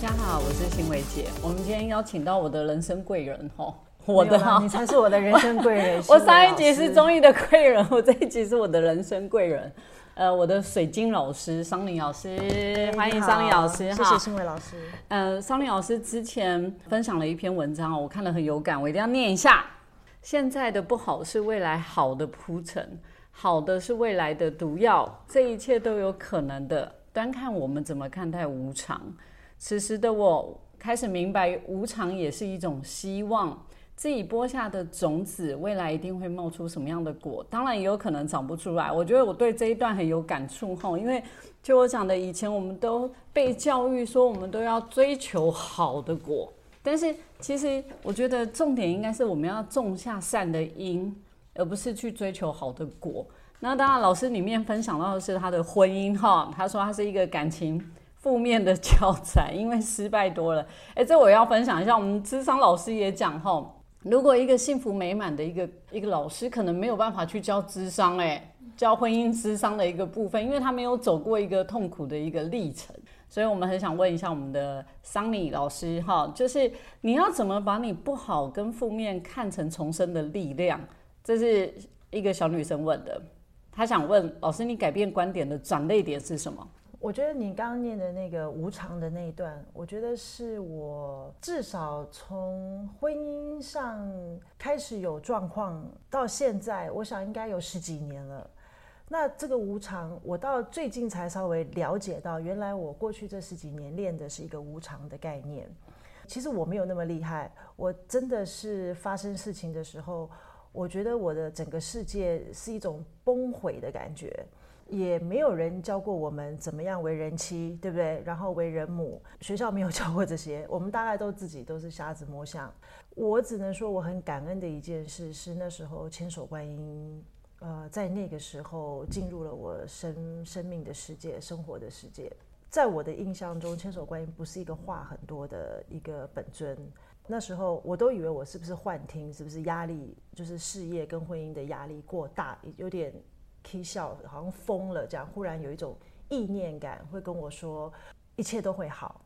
家好，我是新伟姐。我们今天邀请到我的人生贵人哈，我的你才是我的人生贵人。我上一集是老师综艺的贵人，我这一集是我的人生贵人。呃，我的水晶老师桑林老师，欢迎桑林老师谢谢新伟老师。呃，桑林老师之前分享了一篇文章哦，我看了很有感，我一定要念一下。现在的不好是未来好的铺陈，好的是未来的毒药，这一切都有可能的，端看我们怎么看待无常。此时的我开始明白，无常也是一种希望。自己播下的种子，未来一定会冒出什么样的果？当然也有可能长不出来。我觉得我对这一段很有感触哈，因为就我讲的，以前我们都被教育说我们都要追求好的果，但是其实我觉得重点应该是我们要种下善的因，而不是去追求好的果。那当然，老师里面分享到的是他的婚姻哈，他说他是一个感情负面的教材，因为失败多了。哎，这我要分享一下，我们智商老师也讲哈。如果一个幸福美满的一个一个老师，可能没有办法去教智商，哎，教婚姻智商的一个部分，因为他没有走过一个痛苦的一个历程，所以我们很想问一下我们的桑尼老师，哈，就是你要怎么把你不好跟负面看成重生的力量？这是一个小女生问的，她想问老师，你改变观点的转捩点是什么？我觉得你刚刚念的那个无常的那一段，我觉得是我至少从婚姻上开始有状况到现在，我想应该有十几年了。那这个无常，我到最近才稍微了解到，原来我过去这十几年练的是一个无常的概念。其实我没有那么厉害，我真的是发生事情的时候，我觉得我的整个世界是一种崩毁的感觉。也没有人教过我们怎么样为人妻，对不对？然后为人母，学校没有教过这些，我们大概都自己都是瞎子摸象。我只能说我很感恩的一件事是那时候千手观音，呃，在那个时候进入了我生生命的世界、生活的世界。在我的印象中，千手观音不是一个话很多的一个本尊。那时候我都以为我是不是幻听，是不是压力，就是事业跟婚姻的压力过大，有点。K 笑，好像疯了这样，忽然有一种意念感，会跟我说一切都会好，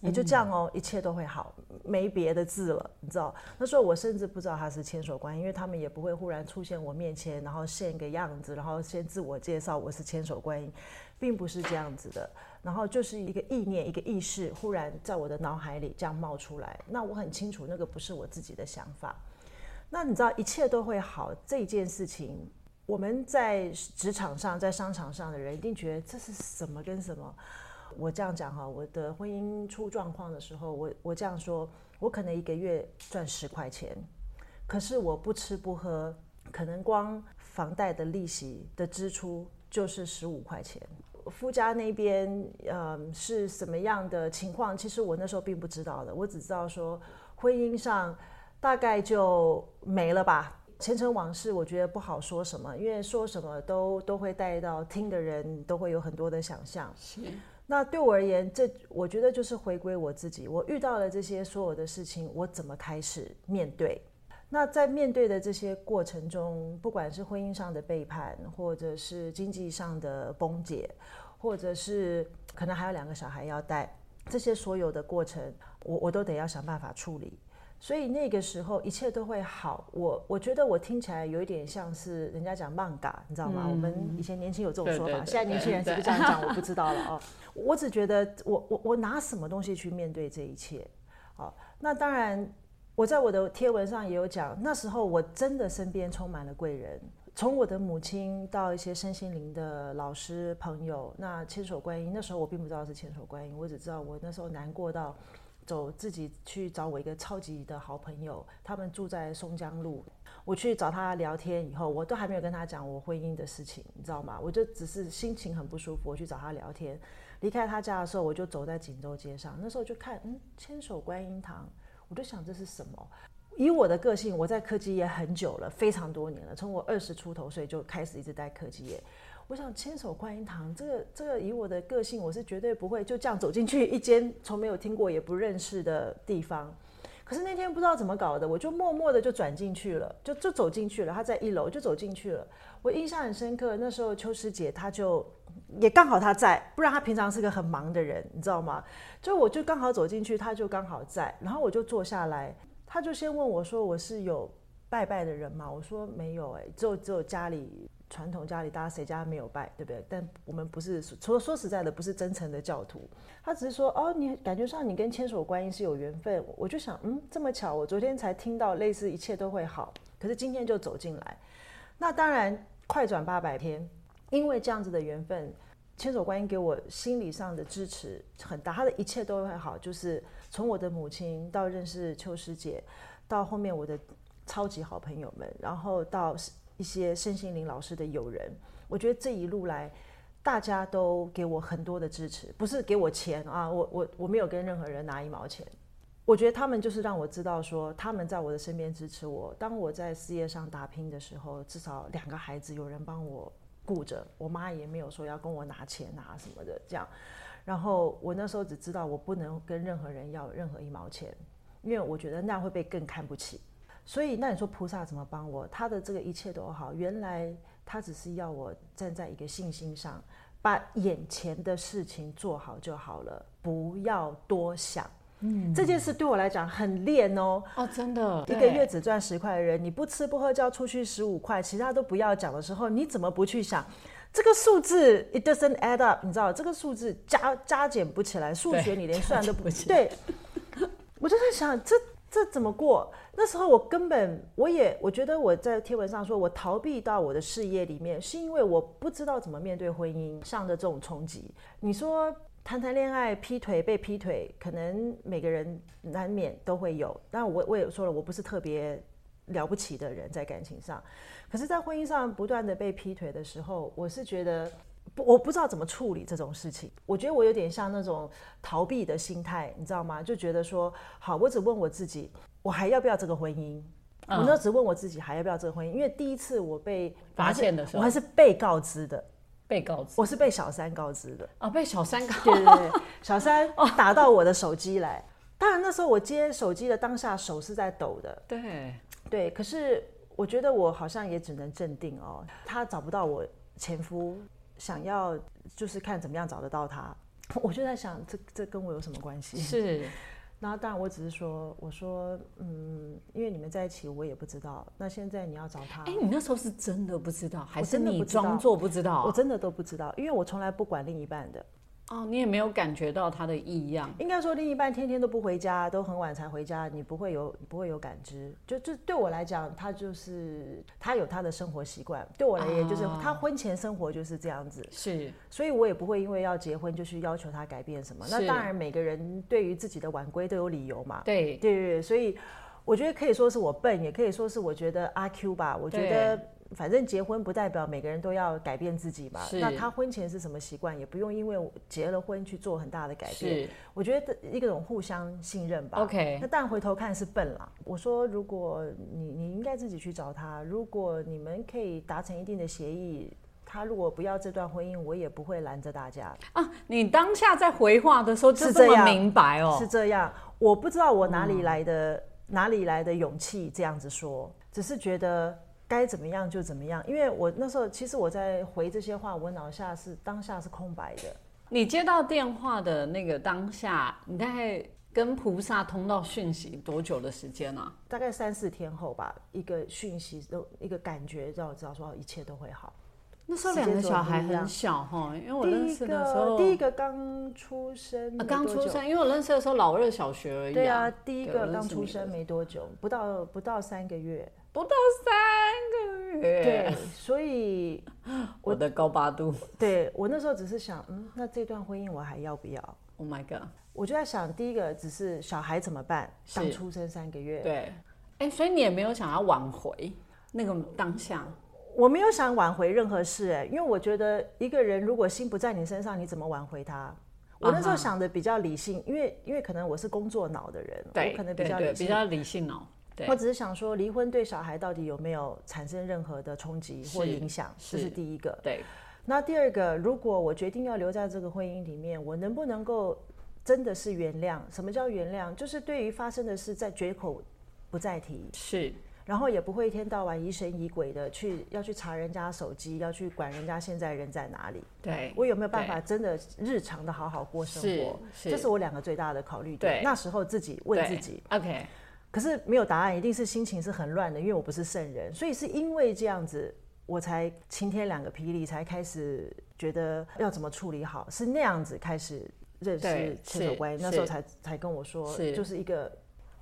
也就这样哦，一切都会好，没别的字了，你知道？那时候我甚至不知道他是千手观音，因为他们也不会忽然出现我面前，然后现个样子，然后先自我介绍我是千手观音，并不是这样子的。然后就是一个意念，一个意识，忽然在我的脑海里这样冒出来，那我很清楚那个不是我自己的想法。那你知道一切都会好这件事情。我们在职场上，在商场上的人一定觉得这是什么跟什么。我这样讲哈，我的婚姻出状况的时候，我我这样说，我可能一个月赚十块钱，可是我不吃不喝，可能光房贷的利息的支出就是十五块钱。夫家那边呃是什么样的情况？其实我那时候并不知道的，我只知道说婚姻上大概就没了吧。前尘往事，我觉得不好说什么，因为说什么都都会带到听的人都会有很多的想象。是，那对我而言，这我觉得就是回归我自己。我遇到了这些所有的事情，我怎么开始面对？那在面对的这些过程中，不管是婚姻上的背叛，或者是经济上的崩解，或者是可能还有两个小孩要带，这些所有的过程，我我都得要想办法处理。所以那个时候一切都会好。我我觉得我听起来有一点像是人家讲漫嘎，你知道吗？我们以前年轻有这种说法，现在年轻人是不是这样讲？我不知道了哦。我只觉得我我我拿什么东西去面对这一切？好，那当然我在我的贴文上也有讲，那时候我真的身边充满了贵人，从我的母亲到一些身心灵的老师朋友。那千手观音那时候我并不知道是千手观音，我只知道我那时候难过到。走自己去找我一个超级的好朋友，他们住在松江路。我去找他聊天以后，我都还没有跟他讲我婚姻的事情，你知道吗？我就只是心情很不舒服，我去找他聊天。离开他家的时候，我就走在锦州街上，那时候就看，嗯，千手观音堂，我就想这是什么？以我的个性，我在科技业很久了，非常多年了，从我二十出头岁就开始一直在科技业。我想千手观音堂，这个这个以我的个性，我是绝对不会就这样走进去一间从没有听过也不认识的地方。可是那天不知道怎么搞的，我就默默的就转进去了，就就走进去了。他在一楼，就走进去了。我印象很深刻，那时候秋师姐她就也刚好他在，不然他平常是个很忙的人，你知道吗？就我就刚好走进去，他就刚好在，然后我就坐下来，他就先问我说：“我是有拜拜的人吗？”我说：“没有，哎，只有只有家里传统家里大家谁家没有拜，对不对？但我们不是，除了说实在的，不是真诚的教徒。他只是说，哦，你感觉上你跟千手观音是有缘分。我就想，嗯，这么巧，我昨天才听到类似一切都会好，可是今天就走进来。那当然，快转八百天，因为这样子的缘分。”千手观音给我心理上的支持很大，他的一切都会好，就是从我的母亲到认识秋师姐，到后面我的超级好朋友们，然后到一些身心灵老师的友人，我觉得这一路来，大家都给我很多的支持，不是给我钱啊，我我我没有跟任何人拿一毛钱，我觉得他们就是让我知道说他们在我的身边支持我，当我在事业上打拼的时候，至少两个孩子有人帮我。顾着我妈也没有说要跟我拿钱啊什么的这样，然后我那时候只知道我不能跟任何人要任何一毛钱，因为我觉得那样会被更看不起。所以那你说菩萨怎么帮我？他的这个一切都好，原来他只是要我站在一个信心上，把眼前的事情做好就好了，不要多想。嗯，这件事对我来讲很练哦。哦，真的，一个月只赚十块的人，你不吃不喝就要出去十五块，其他都不要讲的时候，你怎么不去想这个数字？It doesn't add up，你知道这个数字加加减不起来，数学你连算都不对。我就在想，这这怎么过？那时候我根本我也我觉得我在贴文上说我逃避到我的事业里面，是因为我不知道怎么面对婚姻上的这种冲击。你说。谈谈恋爱、劈腿、被劈腿，可能每个人难免都会有。但我我也说了，我不是特别了不起的人，在感情上。可是，在婚姻上不断的被劈腿的时候，我是觉得，我不知道怎么处理这种事情。我觉得我有点像那种逃避的心态，你知道吗？就觉得说，好，我只问我自己，我还要不要这个婚姻？我那只问我自己还要不要这个婚姻？因为第一次我被发现的时候，我还是被告知的。被告知，我是被小三告知的啊，被小三告，对对对，小三打到我的手机来。当然那时候我接手机的当下手是在抖的，对对。可是我觉得我好像也只能镇定哦。他找不到我前夫，想要就是看怎么样找得到他。我就在想，这这跟我有什么关系？是。那当然，我只是说，我说，嗯，因为你们在一起，我也不知道。那现在你要找他，哎，你那时候是真的不知道，还是你装作不知道？我真的都不知道，因为我从来不管另一半的。哦，你也没有感觉到他的异样。应该说，另一半天天都不回家，都很晚才回家，你不会有不会有感知。就就对我来讲，他就是他有他的生活习惯。对我而言，就是他婚前生活就是这样子。是，所以我也不会因为要结婚就去要求他改变什么。那当然，每个人对于自己的晚归都有理由嘛。对对对，所以我觉得可以说是我笨，也可以说是我觉得阿 Q 吧。我觉得。反正结婚不代表每个人都要改变自己嘛。那他婚前是什么习惯，也不用因为结了婚去做很大的改变。我觉得一个种互相信任吧。OK。那但回头看是笨了。我说，如果你你应该自己去找他，如果你们可以达成一定的协议，他如果不要这段婚姻，我也不会拦着大家。啊，你当下在回话的时候就这么明白哦？是这样。我不知道我哪里来的哪里来的勇气这样子说，只是觉得。该怎么样就怎么样，因为我那时候其实我在回这些话，我脑下是当下是空白的。你接到电话的那个当下，你大概跟菩萨通道讯息多久的时间呢？大概三四天后吧，一个讯息都一个感觉，让我知道说一切都会好。那时候两个小孩很小哈，因为我认识的时候第一个刚出生，刚出生，因为我认识的时候老二小学而已。对啊，第一个刚出生没多久，不到不到三个月。不到三个月，对，所以 我的高八度，对我那时候只是想，嗯，那这段婚姻我还要不要？Oh my god！我就在想，第一个只是小孩怎么办？刚出生三个月，对，哎，所以你也没有想要挽回那个当下，我没有想挽回任何事，哎，因为我觉得一个人如果心不在你身上，你怎么挽回他？我那时候想的比较理性，因为因为可能我是工作脑的人，我可能比较比较理性脑。我只是想说，离婚对小孩到底有没有产生任何的冲击或影响？这是第一个。对。那第二个，如果我决定要留在这个婚姻里面，我能不能够真的是原谅？什么叫原谅？就是对于发生的事，在绝口不再提。是。然后也不会一天到晚疑神疑鬼的去要去查人家手机，要去管人家现在人在哪里。对，我有没有办法真的日常的好好过生活？是，这是我两个最大的考虑点。那时候自己问自己，OK，可是没有答案，一定是心情是很乱的，因为我不是圣人，所以是因为这样子，我才晴天两个霹雳，才开始觉得要怎么处理好，是那样子开始认识牵手关系，那时候才才跟我说，是就是一个。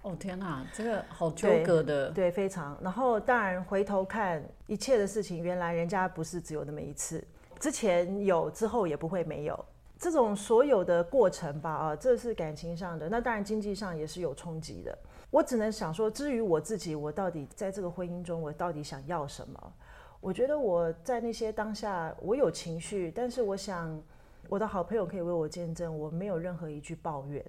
哦天哪，这个好纠葛的，对，非常。然后当然回头看一切的事情，原来人家不是只有那么一次，之前有，之后也不会没有。这种所有的过程吧，啊，这是感情上的，那当然经济上也是有冲击的。我只能想说，至于我自己，我到底在这个婚姻中，我到底想要什么？我觉得我在那些当下，我有情绪，但是我想，我的好朋友可以为我见证，我没有任何一句抱怨。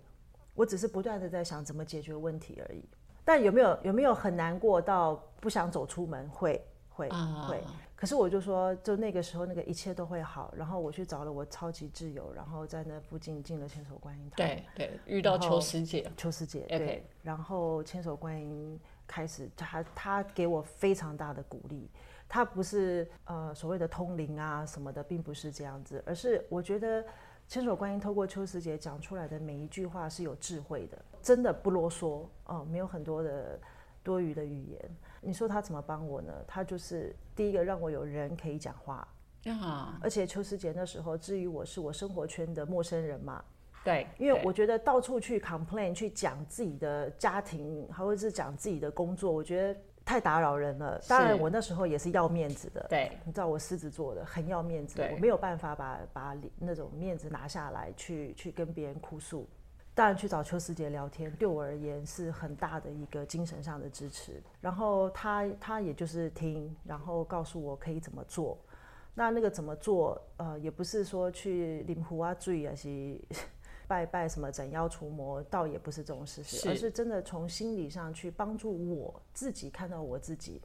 我只是不断的在想怎么解决问题而已，但有没有有没有很难过到不想走出门？会会会。可是我就说，就那个时候，那个一切都会好。然后我去找了我超级挚友，然后在那附近进了千手观音堂。对对，遇到秋师姐，秋师姐对。然后千手观音开始，他他给我非常大的鼓励。他不是呃所谓的通灵啊什么的，并不是这样子，而是我觉得。千手观音透过秋师姐讲出来的每一句话是有智慧的，真的不啰嗦哦，没有很多的多余的语言。你说他怎么帮我呢？他就是第一个让我有人可以讲话啊，而且秋思姐那时候，至于我是我生活圈的陌生人嘛，对，因为我觉得到处去 complain 去讲自己的家庭，还或者是讲自己的工作，我觉得。太打扰人了。当然，我那时候也是要面子的。对，你知道我狮子座的，很要面子，我没有办法把把那种面子拿下来，去去跟别人哭诉。当然，去找邱师姐聊天，对我而言是很大的一个精神上的支持。然后他他也就是听，然后告诉我可以怎么做。那那个怎么做？呃，也不是说去领壶啊、醉啊是。拜拜什么斩妖除魔，倒也不是这种事实，而是真的从心理上去帮助我自己看到我自己，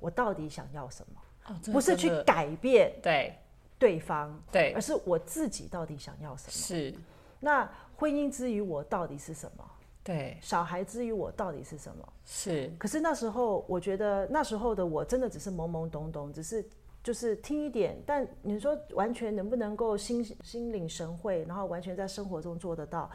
我到底想要什么？不是去改变对对方，对，而是我自己到底想要什么？是。那婚姻之于我到底是什么？对。小孩之于我到底是什么？是。可是那时候，我觉得那时候的我真的只是懵懵懂懂，只是。就是听一点，但你说完全能不能够心心领神会，然后完全在生活中做得到，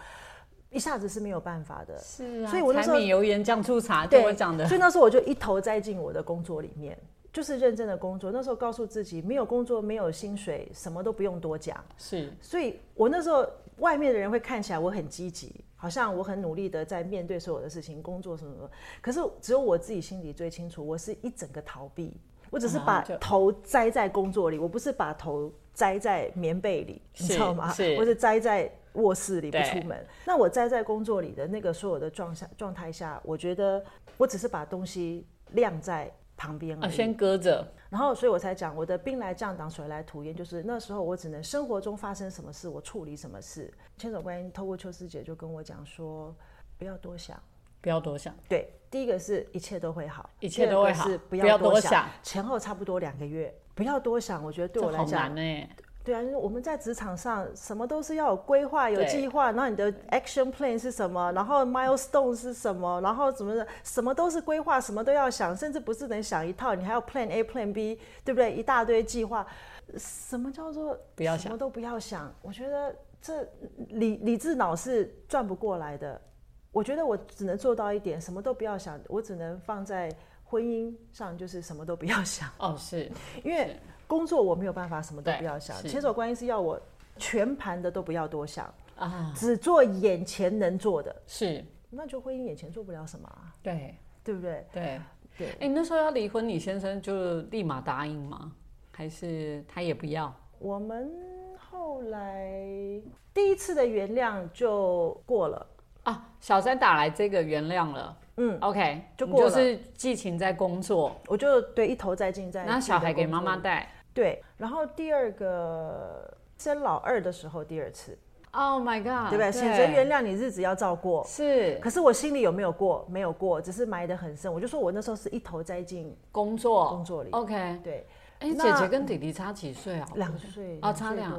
一下子是没有办法的。是啊，所以我那时候油盐酱醋茶，对我讲的。所以那时候我就一头栽进我的工作里面，就是认真的工作。那时候告诉自己，没有工作，没有薪水，什么都不用多讲。是，所以我那时候外面的人会看起来我很积极，好像我很努力的在面对所有的事情，工作什么什么。可是只有我自己心里最清楚，我是一整个逃避。我只是把头栽在工作里，我不是把头栽在棉被里，你知道吗？是，我是栽在卧室里不出门。那我栽在工作里的那个所有的状下状态下，我觉得我只是把东西晾在旁边而已，先搁着。然后，所以我才讲我的兵来将挡，水来土掩，就是那时候我只能生活中发生什么事，我处理什么事。千手观音透过秋师姐就跟我讲说，不要多想。不要多想。对，第一个是一切都会好，一切都会好。不要多想，前后差不多两个月。不要多想，我觉得对我来讲，对啊，因为我们在职场上什么都是要有规划、有计划，然后你的 action plan 是什么，然后 milestone 是什么，然后怎么的，什么都是规划，什么都要想，甚至不是能想一套，你还要 plan A、plan B，对不对？一大堆计划。什么叫做不要想？什么都不要想？我觉得这理理智脑是转不过来的。我觉得我只能做到一点，什么都不要想。我只能放在婚姻上，就是什么都不要想。哦，是因为工作我没有办法什么都不要想。牵手观音是要我全盘的都不要多想啊，只做眼前能做的。是，那就婚姻眼前做不了什么啊。对，对不对？对对。哎，那时候要离婚，你先生就立马答应吗？还是他也不要？我们后来第一次的原谅就过了。啊，小三打来这个原谅了，嗯，OK，就过就是寄情在工作，我就对一头栽进在。那小孩给妈妈带，对，然后第二个生老二的时候，第二次，Oh my God，对不对？选择原谅你，日子要照过，是。可是我心里有没有过？没有过，只是埋得很深。我就说我那时候是一头栽进工作工作里，OK，对。哎，姐姐跟弟弟差几岁啊？两岁啊，差两。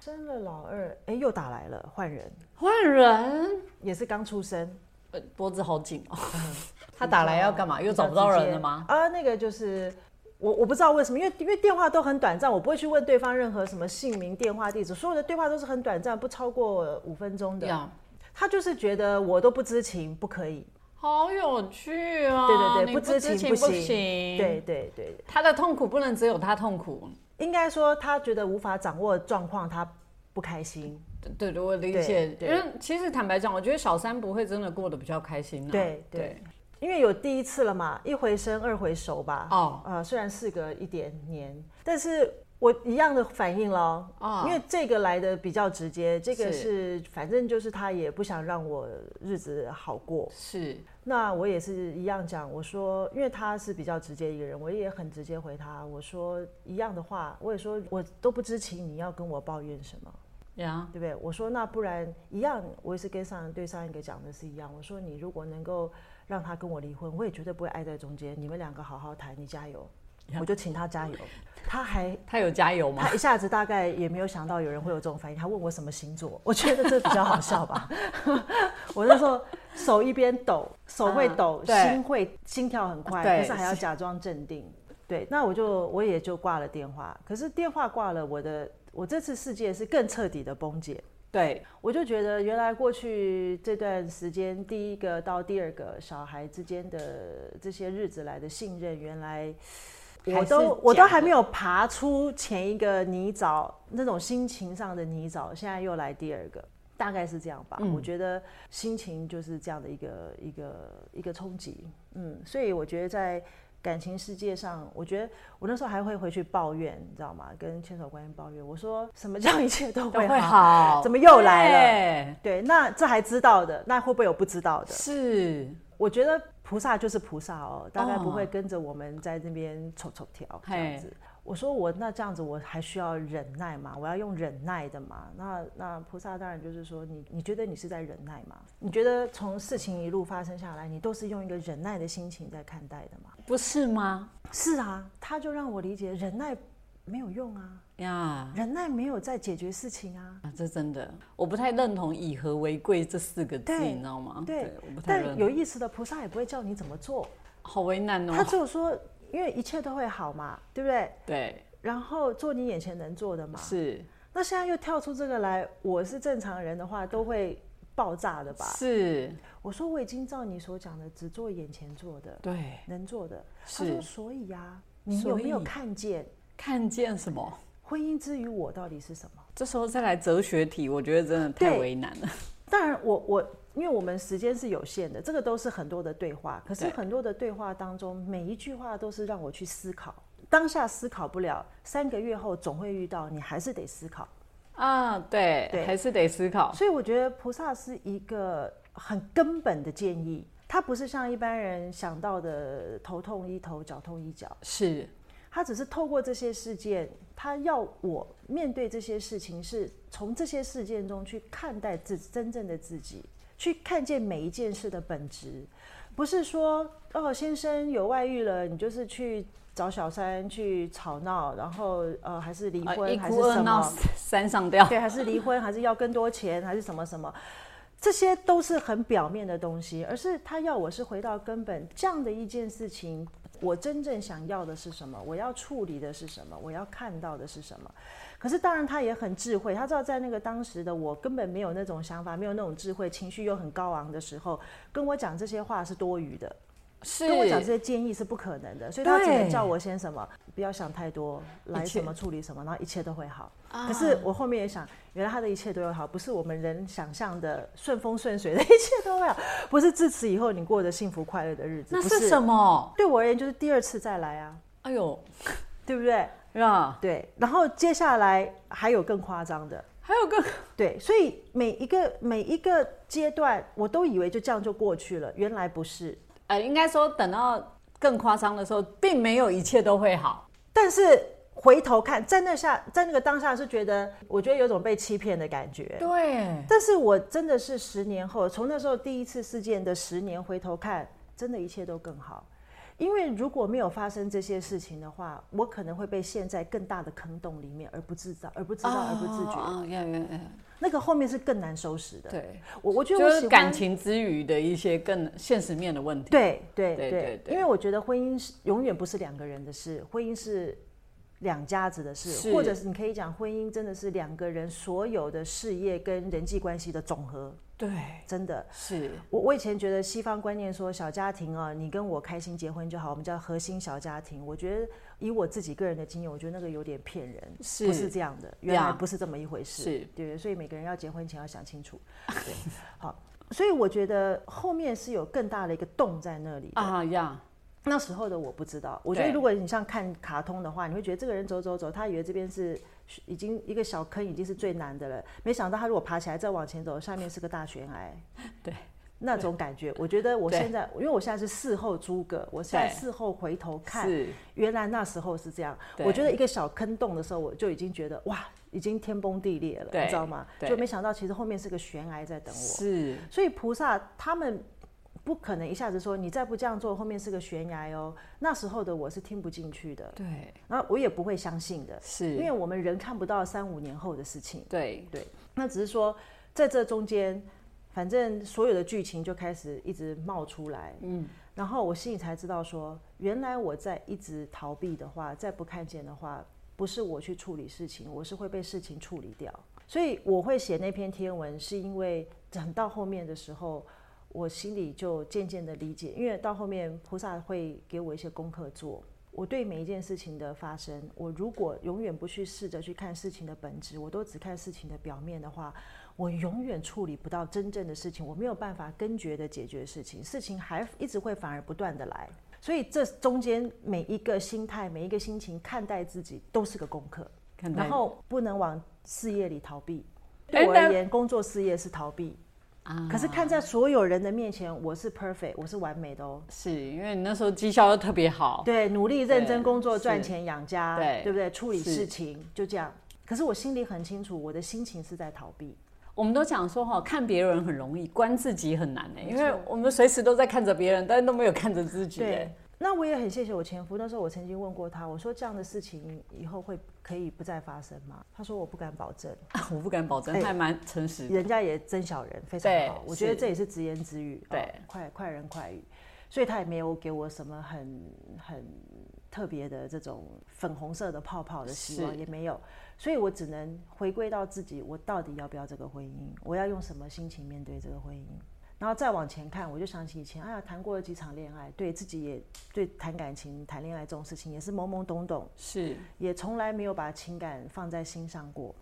生了老二，哎，又打来了，换人，换人也是刚出生。呃脖子好紧哦。他打来要干嘛？又找不到人了吗？啊，那个就是我我不知道为什么，因为因为电话都很短暂，我不会去问对方任何什么姓名、电话、地址，所有的对话都是很短暂，不超过五分钟的。呀，他就是觉得我都不知情，不可以。好有趣啊！对对对，不知情不不行。对对对，他的痛苦不能只有他痛苦。应该说他觉得无法掌握状况，他不开心。对对，我理解。因为其实坦白讲，我觉得小三不会真的过得比较开心啊。对对，因为有第一次了嘛，一回生二回熟吧。哦，呃，虽然事隔一点年，但是我一样的反应咯。哦因为这个来的比较直接，这个是是反正就是他也不想让我日子好过。是那我也是一样讲，我说，因为他是比较直接一个人，我也很直接回他，我说一样的话，我也说我都不知情，你要跟我抱怨什么，呀，对不对？我说那不然一样，我也是跟上对上一个讲的是一样，我说你如果能够让他跟我离婚，我也绝对不会爱在中间，你们两个好好谈，你加油，我就请他加油。他还 他有加油吗他？一下子大概也没有想到有人会有这种反应，他问我什么星座，我觉得这比较好笑吧。我那时候手一边抖，手会抖，啊心会心跳很快，对可是还要假装镇定。对，那我就我也就挂了电话，可是电话挂了，我的我这次世界是更彻底的崩解。对，我就觉得原来过去这段时间，第一个到第二个小孩之间的这些日子来的信任，原来我都我都还没有爬出前一个泥沼那种心情上的泥沼，现在又来第二个，大概是这样吧。嗯我觉得心情就是这样的一个一个一个冲击，嗯，所以我觉得在。感情世界上，我觉得我那时候还会回去抱怨，你知道吗？跟千手观音抱怨，我说什么叫一切都都会会好。怎么又来了？了？对，那这还知道的，那会不会有不知道的？是，我觉得菩萨就是菩萨哦，大概哦不会跟着我们在那边抽抽条这样子。我说我那这样子我还需要忍耐吗？我要用忍耐的嘛？那那菩萨当然就是说你你觉得你是在忍耐吗？你觉得从事情一路发生下来，你都是用一个忍耐的心情在看待的吗？不是吗？是啊，他就让我理解忍耐没有用啊，呀，忍耐没有在解决事情啊。啊，这真的，我不太认同“以和为贵”这四个字，你知道吗？对我不太认同，但有意思的菩萨也不会叫你怎么做，好为难哦他哦。只有说，因为一切都会好嘛，对不对？对，然后做你眼前能做的嘛。是那现在又跳出这个来，我是正常人的话，都会爆炸的吧？是，我说我已经照你所讲的，只做眼前做的，对，能做的。他是说，所以呀、你有没有看见看见什么？婚姻之于我到底是什么？这时候再来哲学题，我觉得真的太为难了。当然我，我因为我们时间是有限的，这个都是很多的对话。可是很多的对话当中，每一句话都是让我去思考。当下思考不了，三个月后总会遇到，你还是得思考。啊，对，对还是得思考。所以我觉得菩萨是一个很根本的建议，他不是像一般人想到的头痛医头，脚痛医脚，是，他只是透过这些事件，他要我面对这些事情，是从这些事件中去看待自真正的自己，去看见每一件事的本质，不是说哦先生有外遇了，你就是去。找小三去吵闹，然后呃还是离呃婚、一还是什么？三上吊。对，还是离婚，还是要更多钱，还是什么什么，这些都是很表面的东西，而是他要我是回到根本，这样的一件事情，我真正想要的是什么？我要处理的是什么？我要看到的是什么？可是当然他也很智慧，他知道在那个当时的我根本没有那种想法，没有那种智慧，情绪又很高昂的时候，跟我讲这些话是多余的，是跟我讲这些建议是不可能的，所以他只能叫我先什么，不要想太多，来什么处理什么，然后一切都会好。啊可是我后面也想，原来他的一切都会好，不是我们人想象的顺风顺水的一切都会好，不是自此以后你过着幸福快乐的日子。不那是什么？对我而言，就是第二次再来啊，哎呦，对不对？呀，对，然后接下来还有更夸张的，还有个对，所以每一个每一个阶段，我都以为就这样就过去了，原来不是。呃，应该说等到更夸张的时候，并没有一切都会好。但是回头看，在那下，在那个当下是觉得，我觉得有种被欺骗的感觉。对，但是我真的是十年后，从那时候第一次事件的十年回头看，真的一切都更好。因为如果没有发生这些事情的话，我可能会被陷在更大的坑洞里面，而不自知，而不知道，而不自觉。那个后面是更难收拾的。对，我我觉得就是感情之余的一些更现实面的问题。对对对对对对因为我觉得婚姻是永远不是两个人的事，婚姻是两家子的事，或者是你可以讲婚姻真的是两个人所有的事业跟人际关系的总和，对，真的。是我我以前觉得西方观念说小家庭啊，你跟我开心结婚就好，我们叫核心小家庭。我觉得以我自己个人的经验，我觉得那个有点骗人，是不是这样的？原来不是这么一回事。是对，所以每个人要结婚前要想清楚。对，好，所以我觉得后面是有更大的一个洞在那里的。啊呀，那时候的我不知道，我觉得如果你像看卡通的话，你会觉得这个人走走走，他以为这边是已经一个小坑，已经是最难的了，没想到他如果爬起来再往前走，下面是个大悬崖。对，那种感觉，我觉得我现在，因为我现在是事后诸葛，我现在事后回头看，原来那时候是这样。我觉得一个小坑洞的时候，我就已经觉得哇，已经天崩地裂了，你知道吗？就没想到其实后面是个悬崖在等我。是，所以菩萨他们不可能一下子说你再不这样做，后面是个悬崖哦。那时候的我是听不进去的，对，然后我也不会相信的，是，因为我们人看不到三五年后的事情。对。对，那只是说在这中间，反正所有的剧情就开始一直冒出来，嗯，然后我心里才知道说，原来我在一直逃避的话，再不看见的话，不是我去处理事情，我是会被事情处理掉。所以我会写那篇天文，是因为等到后面的时候，我心里就渐渐的理解，因为到后面菩萨会给我一些功课做。我对每一件事情的发生，我如果永远不去试着去看事情的本质，我都只看事情的表面的话，我永远处理不到真正的事情，我没有办法根绝的解决事情，事情还一直会反而不断的来。所以这中间每一个心态、每一个心情看待自己都是个功课，然后不能往事业里逃避。对我而言，工作事业是逃避，啊可是看在所有人的面前，我是 perfect，我是完美的哦。是因为你那时候绩效又特别好，对，努力认真工作，赚钱养家，对对不对？处理事情就这样。可是我心里很清楚，我的心情是在逃避。我们都讲说哈，看别人很容易，关自己很难呢，因为我们随时都在看着别人，但是都没有看着自己。对，那我也很谢谢我前夫。那时候我曾经问过他，我说这样的事情以后会可以不再发生吗？他说我不敢保证。我不敢保证，还蛮诚实的。人家也真小人，非常好。我觉得这也是直言直语，对哦快快人快语，所以他也没有给我什么很很特别的这种粉红色的泡泡的希望，也没有。所以我只能回归到自己，我到底要不要这个婚姻？我要用什么心情面对这个婚姻？然后再往前看，我就想起以前，哎呀，谈过了几场恋爱，对自己也对谈感情、谈恋爱这种事情也是懵懵懂懂，是也从来没有把情感放在心上过。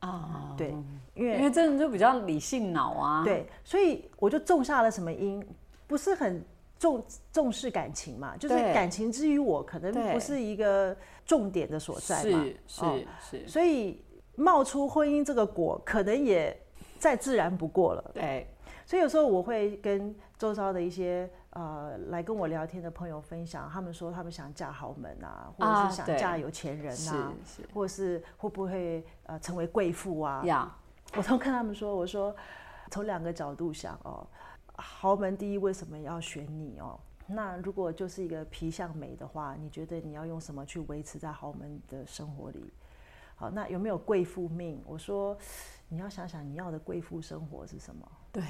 啊，对，因为因为真的就比较理性脑啊。对，所以我就种下了什么因，不是很重重视感情嘛，就是感情之于我可能不是一个重点的所在嘛，是是哦是，所以冒出婚姻这个果，可能也再自然不过了。对所以有时候我会跟周遭的一些呃来跟我聊天的朋友分享，他们说他们想嫁豪门啊，或者啊是想嫁有钱人是啊，或者是会不会呃成为贵妇啊，呀，我都跟他们说，我说从两个角度想哦，豪门第一为什么要选你哦？那如果就是一个皮相美的话，你觉得你要用什么去维持在豪门的生活里？好，那有没有贵妇命？我说你要想想你要的贵妇生活是什么？对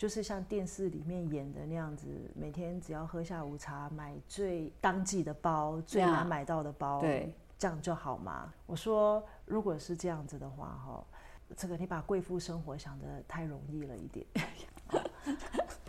就是像电视里面演的那样子，每天只要喝下午茶，买最当季的包，最呀难买到的包，对，这样就好吗？我说，如果是这样子的话，哈，这个你把贵妇生活想得太容易了一点。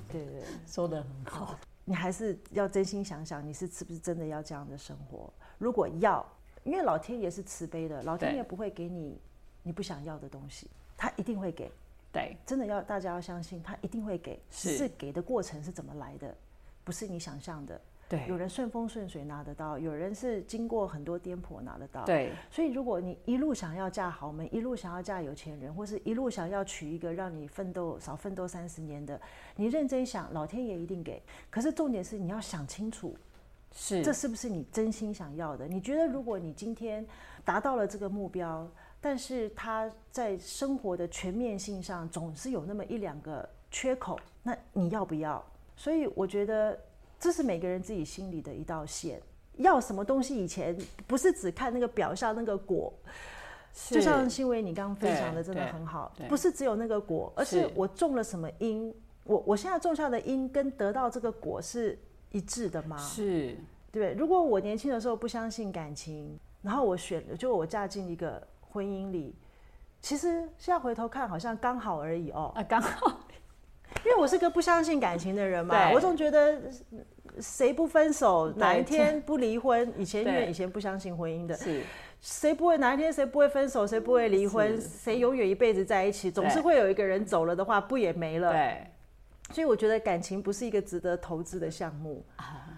对对 对，说的很好。你还是要真心想想，你是是不是真的要这样的生活？如果要，因为老天爷是慈悲的，老天爷不会给你你不想要的东西，他一定会给。对真的要大家要相信，他一定会给，是只是给的过程是怎么来的，不是你想象的。对有人顺风顺水拿得到，有人是经过很多颠簸拿得到。对所以，如果你一路想要嫁豪门，一路想要嫁有钱人，或是一路想要娶一个让你奋斗少奋斗三十年的，你认真想，老天爷一定给。可是重点是你要想清楚，是这是不是你真心想要的？你觉得如果你今天达到了这个目标，但是他在生活的全面性上总是有那么一两个缺口，那你要不要？所以我觉得这是每个人自己心里的一道线。要什么东西以前不是只看那个表象那个果，就像新维你刚刚分享的，真的很好，不是只有那个果，而是是我种了什么因，我我现在种下的因跟得到这个果是一致的吗？是对？如果我年轻的时候不相信感情，然后我选，就我嫁进一个婚姻里，其实现在回头看，好像刚好而已哦。啊，刚好因为我是个不相信感情的人嘛，对我总觉得呃谁不分手，哪一天不离婚？以前因为以前不相信婚姻的，是谁不会哪一天谁不会分手，谁不会离婚，谁永远一辈子在一起，总是会有一个人走了的话，不也没了？对所以我觉得感情不是一个值得投资的项目。啊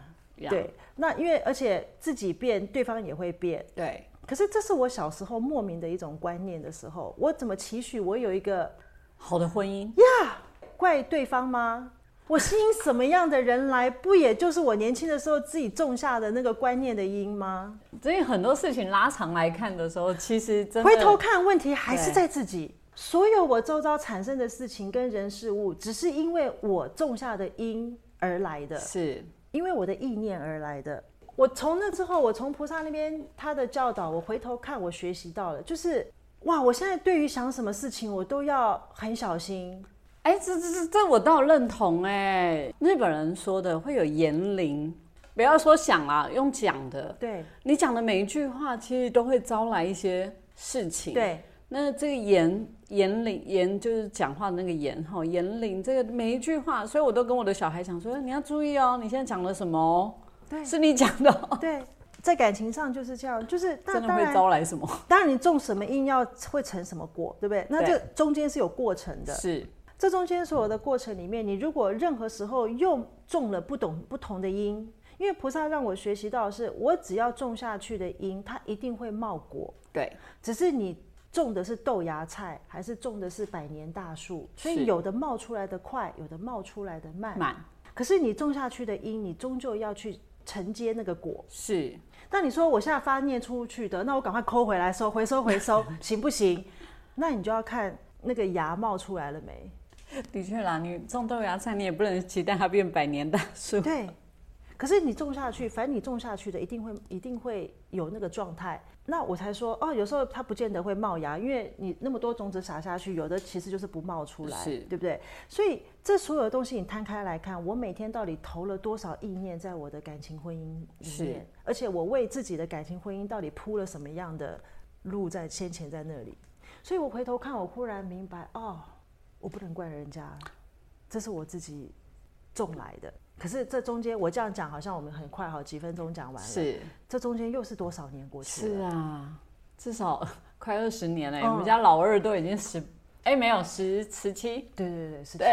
对，那因为而且自己变，对方也会变。对可是这是我小时候莫名的一种观念的时候，我怎么期许我有一个好的婚姻呀怪对方吗？我吸引什么样的人来，不也就是我年轻的时候自己种下的那个观念的因吗？所以很多事情拉长来看的时候，其实真的回头看问题还是在自己。所有我周遭产生的事情跟人事物，只是因为我种下的因而来的，是因为我的意念而来的。我从那之后，我从菩萨那边他的教导，我回头看，我学习到了，就是哇，我现在对于想什么事情，我都要很小心。哎，这这这这我倒认同哎。日本人说的会有言灵，不要说想啦，用讲的，对你讲的每一句话，其实都会招来一些事情。，对那这个言言灵言就是讲话的那个言哈，言灵这个每一句话，所以我都跟我的小孩讲说，你要注意哦，你现在讲了什么哦，对是你讲的哦，对，在感情上就是这样，就是 那真的会，招来什么？当然你种什么因要会成什么果，对不对？那对这中间是有过程的。是这中间所有的过程里面，你如果任何时候又种了不懂不同的因，因为菩萨让我学习到的是，我只要种下去的因，它一定会冒果，对，只是你种的是豆芽菜，还是种的是百年大树，所以有的冒出来的快，有的冒出来的慢。慢可是你种下去的因，你终究要去承接那个果。是那你说我现在发念出去的，那我赶快抠回来收，回收回收，行不行？那你就要看那个芽冒出来了没。的确啦，你种豆芽菜，你也不能期待它变百年大树。对，可是你种下去，反正你种下去的一定会一定会有那个状态。那我才说哦，有时候它不见得会冒芽，因为你那么多种子撒下去，有的其实就是不冒出来，对不对？所以这所有的东西你摊开来看，我每天到底投了多少意念在我的感情婚姻里面，而且我为自己的感情婚姻到底铺了什么样的路在先前在那里。所以我回头看，我忽然明白，哦，我不能怪人家，这是我自己种来的。可是这中间我这样讲，好像我们很快哈几分钟讲完了。是这中间又是多少年过去了是？啊，至少 快二十年了。嗯我们家老二都已经十，哎，没有十十七。对对对，十七。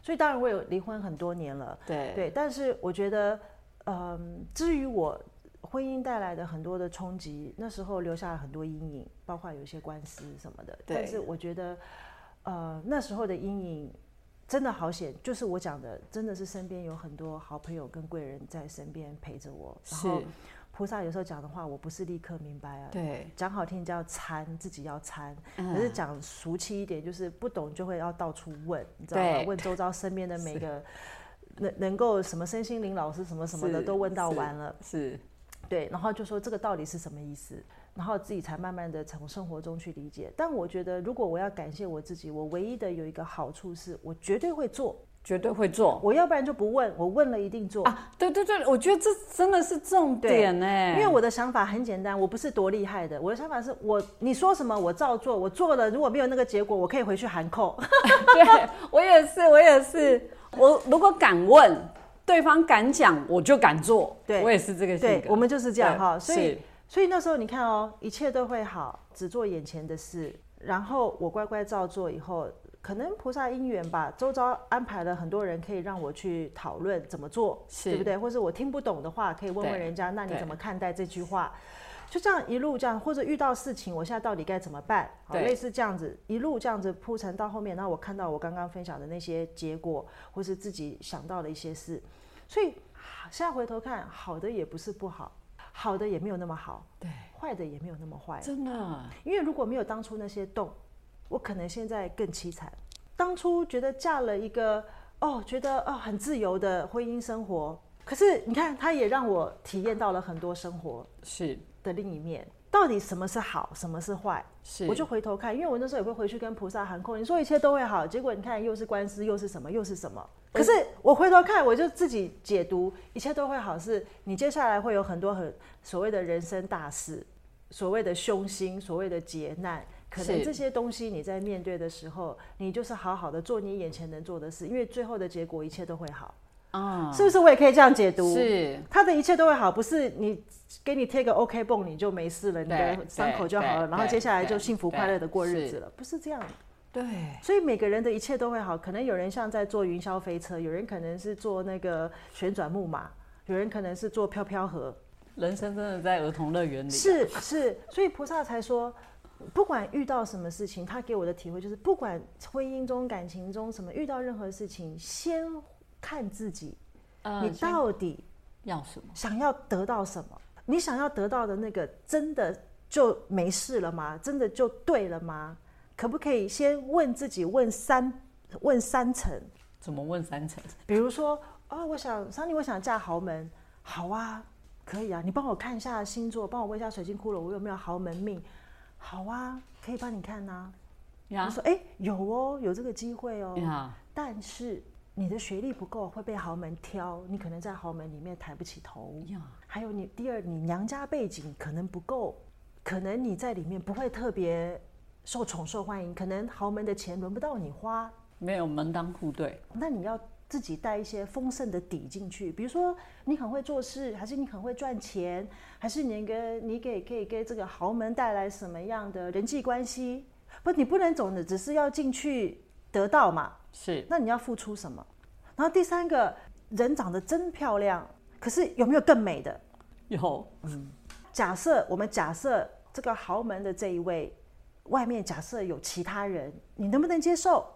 所以当然我有离婚很多年了，对对。但是我觉得，嗯，至于我婚姻带来的很多的冲击，那时候留下了很多阴影，包括有一些官司什么的。对但是我觉得，呃，那时候的阴影真的好险，就是我讲的，真的是身边有很多好朋友跟贵人在身边陪着我。然后是，菩萨有时候讲的话，我不是立刻明白啊。对，讲好听叫参，自己要参。嗯可是讲俗气一点，就是不懂就会要到处问，你知道吗？问周遭身边的每个 能能够什么身心灵老师什么什么的都问到完了，是对，然后就说这个到底是什么意思，然后自己才慢慢的从生活中去理解。但我觉得，如果我要感谢我自己，我唯一的有一个好处是我绝对会做，绝对会做我要不然就不问，我问了一定做。啊！对对对，我觉得这真的是重点哎，因为我的想法很简单，我不是多厉害的，我的想法是我你说什么我照做，我做了如果没有那个结果，我可以回去喊扣。对我也是，我也是，我如果敢问，对方敢讲，我就敢做。对我也是这个性对，格。我们就是这样哈，所以是所以那时候你看哦，一切都会好，只做眼前的事，然后我乖乖照做以后，可能菩萨因缘吧，周遭安排了很多人可以让我去讨论怎么做，对不对？或者我听不懂的话，可以问问人家，那你怎么看待这句话？就这样一路这样，或者遇到事情，我现在到底该怎么办？好，类似这样子一路这样子铺陈到后面，然后我看到我刚刚分享的那些结果，或是自己想到的一些事，所以现在回头看，好的也不是不好，好的也没有那么好，对，坏的也没有那么坏。真的因为如果没有当初那些洞，我可能现在更凄惨。当初觉得嫁了一个哦，觉得哦很自由的婚姻生活，可是你看，他也让我体验到了很多生活是的另一面。到到底什么是好，什么是坏？是，我就回头看，因为我那时候也会回去跟菩萨喊空，你说一切都会好，结果你看又是官司，又是什么，又是什么。可是我回头看，我就自己解读，一切都会好，是你接下来会有很多很所谓的人生大事，所谓的凶星，所谓的劫难，可能这些东西你在面对的时候，你就是好好的做你眼前能做的事，因为最后的结果一切都会好。啊，是不是我也可以这样解读？是，他的一切都会好，不是你给你贴个 OK 绷你就没事了，你的伤口就好了，然后接下来就幸福快乐的过日子了，不是这样。对，所以每个人的一切都会好。可能有人像在坐云霄飞车，有人可能是坐那个旋转木马，有人可能是坐飘飘河。人生真的在儿童乐园里。是是，所以菩萨才说，不管遇到什么事情，他给我的体会就是，不管婚姻中、感情中什么，遇到任何事情，先。看自己，你到底要什么？想要得到什么？你想要得到的那个，真的就没事了吗？真的就对了吗？可不可以先问自己，问三问三层？怎么问三层？比如说，啊，我想桑尼，我想嫁豪门，好啊，可以啊，你帮我看一下星座，帮我问一下水晶骷髅，我有没有豪门命？好啊，可以帮你看呐。我说，哎，有哦，有这个机会哦。但是。你的学历不够，会被豪门挑，你可能在豪门里面抬不起头。还有你第二，你娘家背景可能不够，可能你在里面不会特别受宠受欢迎，可能豪门的钱轮不到你花，没有门当户对。那你要自己带一些丰盛的底进去，比如说你很会做事，还是你很会赚钱，还是你跟你给可以给这个豪门带来什么样的人际关系？不，你不能总的只是要进去得到嘛。是，那你要付出什么？然后第三个人长得真漂亮，可是有没有更美的？有，嗯。假设我们假设这个豪门的这一位，外面假设有其他人，你能不能接受？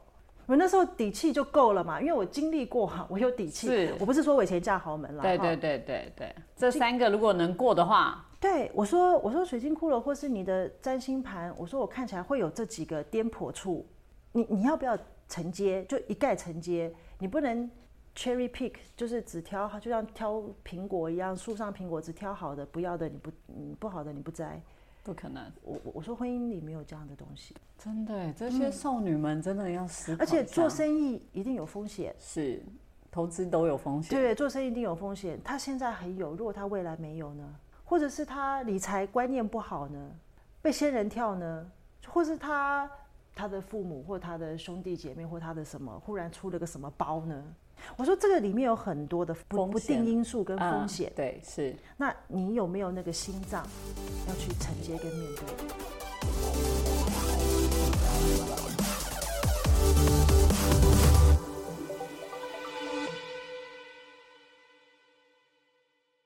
我那时候底气就够了嘛，因为我经历过哈，我有底气。是，我不是说我以前嫁豪门了。对对对对对，这三个如果能过的话，对我说我说水晶骷髅或是你的占星盘，我说我看起来会有这几个颠簸处，你你要不要？承接就一概承接，你不能 cherry pick，就是只挑，就像挑苹果一样，树上苹果只挑好的，不要的你不，嗯，不好的你不摘，不可能。我我说婚姻里没有这样的东西，真的，这些少女们真的要思考。而且做生意一定有风险，是投资都有风险。对，做生意一定有风险。他现在很有，如果他未来没有呢？或者是他理财观念不好呢？被仙人跳呢？或是他？他的父母或他的兄弟姐妹或他的什么忽然出了个什么包呢？我说这个里面有很多的不不定因素跟风险。对，是。那你有没有那个心脏要去承接跟面对？